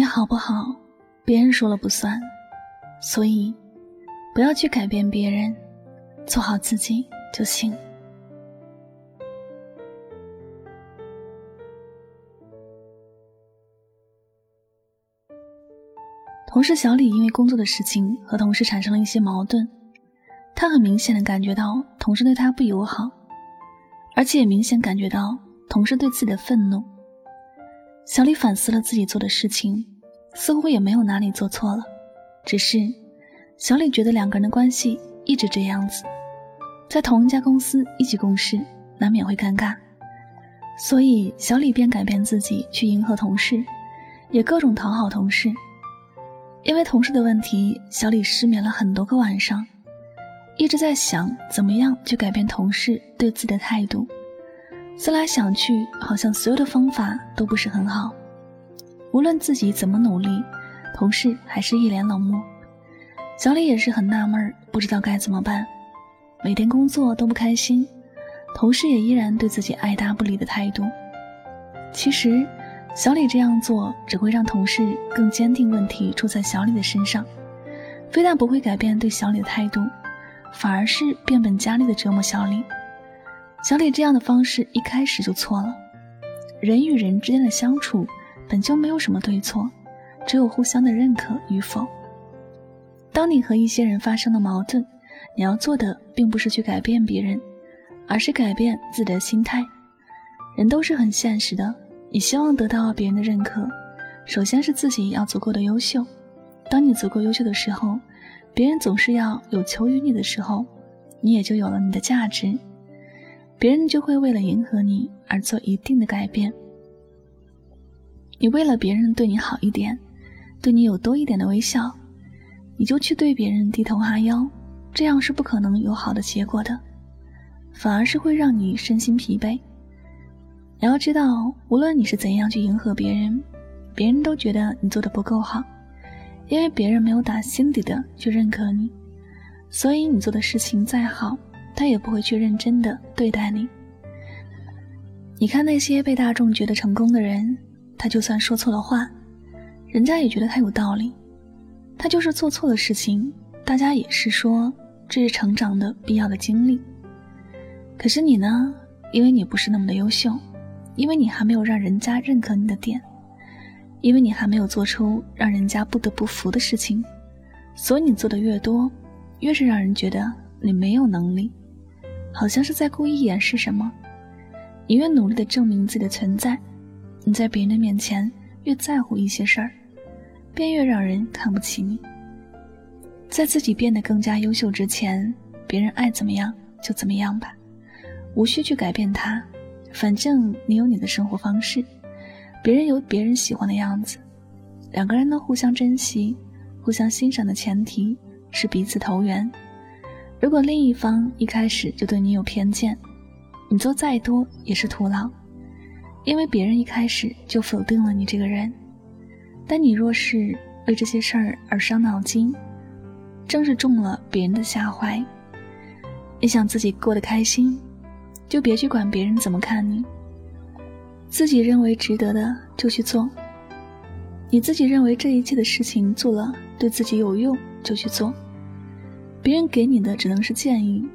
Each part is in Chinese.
你好不好，别人说了不算，所以不要去改变别人，做好自己就行。同事小李因为工作的事情和同事产生了一些矛盾，他很明显的感觉到同事对他不友好，而且也明显感觉到同事对自己的愤怒。小李反思了自己做的事情，似乎也没有哪里做错了，只是小李觉得两个人的关系一直这样子，在同一家公司一起共事，难免会尴尬，所以小李便改变自己去迎合同事，也各种讨好同事。因为同事的问题，小李失眠了很多个晚上，一直在想怎么样去改变同事对自己的态度。思来想去，好像所有的方法都不是很好。无论自己怎么努力，同事还是一脸冷漠。小李也是很纳闷，不知道该怎么办。每天工作都不开心，同事也依然对自己爱答不理的态度。其实，小李这样做只会让同事更坚定问题出在小李的身上，非但不会改变对小李的态度，反而是变本加厉的折磨小李。小李这样的方式一开始就错了。人与人之间的相处本就没有什么对错，只有互相的认可与否。当你和一些人发生了矛盾，你要做的并不是去改变别人，而是改变自己的心态。人都是很现实的，你希望得到别人的认可，首先是自己要足够的优秀。当你足够优秀的时候，别人总是要有求于你的时候，你也就有了你的价值。别人就会为了迎合你而做一定的改变。你为了别人对你好一点，对你有多一点的微笑，你就去对别人低头哈腰，这样是不可能有好的结果的，反而是会让你身心疲惫。你要知道，无论你是怎样去迎合别人，别人都觉得你做的不够好，因为别人没有打心底的去认可你，所以你做的事情再好。他也不会去认真的对待你。你看那些被大众觉得成功的人，他就算说错了话，人家也觉得他有道理。他就是做错了事情，大家也是说这是成长的必要的经历。可是你呢？因为你不是那么的优秀，因为你还没有让人家认可你的点，因为你还没有做出让人家不得不服的事情，所以你做的越多，越是让人觉得你没有能力。好像是在故意掩饰什么。你越努力的证明自己的存在，你在别人的面前越在乎一些事儿，便越让人看不起你。在自己变得更加优秀之前，别人爱怎么样就怎么样吧，无需去改变他。反正你有你的生活方式，别人有别人喜欢的样子。两个人能互相珍惜、互相欣赏的前提是彼此投缘。如果另一方一开始就对你有偏见，你做再多也是徒劳，因为别人一开始就否定了你这个人。但你若是为这些事儿而伤脑筋，正是中了别人的下怀。你想自己过得开心，就别去管别人怎么看你。自己认为值得的就去做，你自己认为这一切的事情做了对自己有用就去做。别人给你的只能是建议，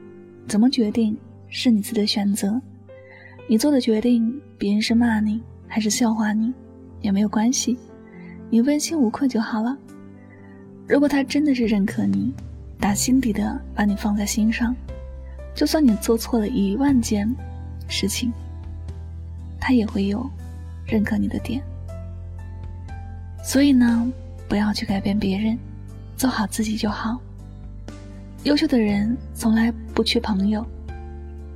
怎么决定是你自己的选择。你做的决定，别人是骂你还是笑话你，也没有关系，你问心无愧就好了。如果他真的是认可你，打心底的把你放在心上，就算你做错了一万件事情，他也会有认可你的点。所以呢，不要去改变别人，做好自己就好。优秀的人从来不缺朋友，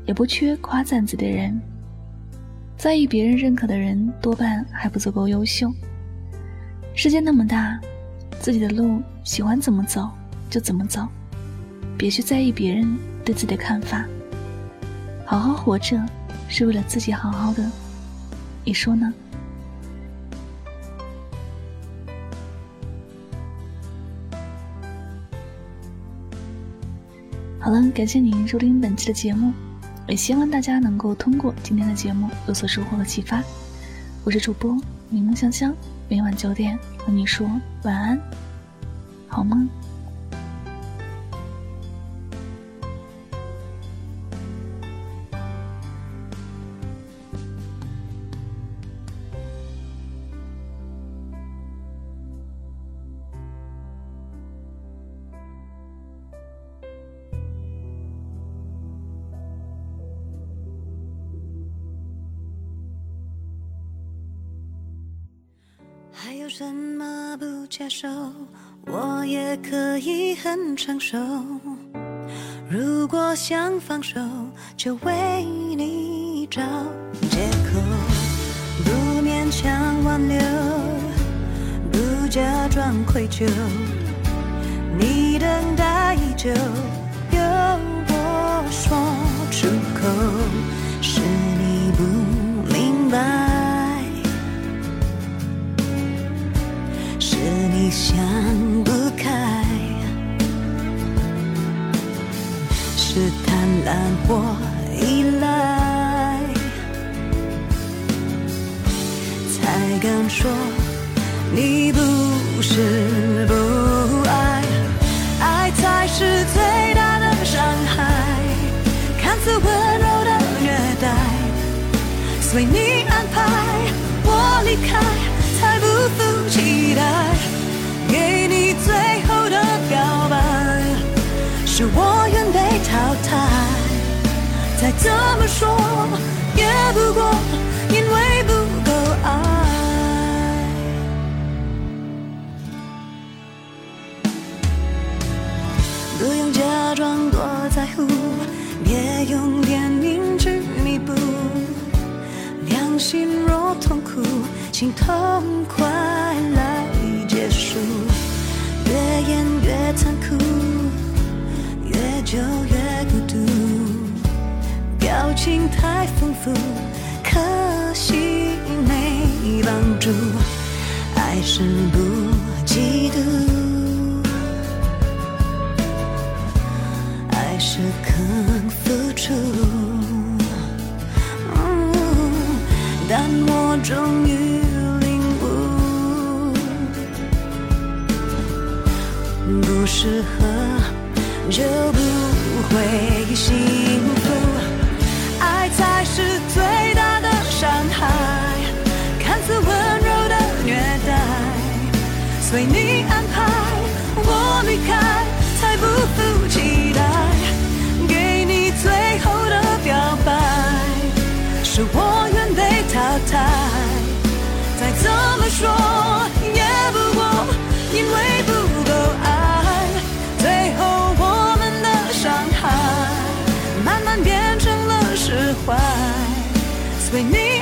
也不缺夸赞自己的人。在意别人认可的人，多半还不足够优秀。世界那么大，自己的路喜欢怎么走就怎么走，别去在意别人对自己的看法。好好活着，是为了自己好好的，你说呢？好了，感谢您收听本期的节目，也希望大家能够通过今天的节目有所收获和启发。我是主播柠檬香香，每晚九点和你说晚安，好梦。什么不接受，我也可以很成熟。如果想放手，就为你找借口，不勉强挽留，不假装愧疚。你等待已久，由我说出口，是你不明白。想不开，是贪婪或依赖，才敢说你不是不我愿被淘汰。再怎么说，也不过因为不够爱。不用假装多在乎，别用怜悯去弥补。良心若痛苦，请痛苦丰富，可惜没帮助。爱是不嫉妒，爱是肯付出。但我终于领悟。不适合就不会幸随你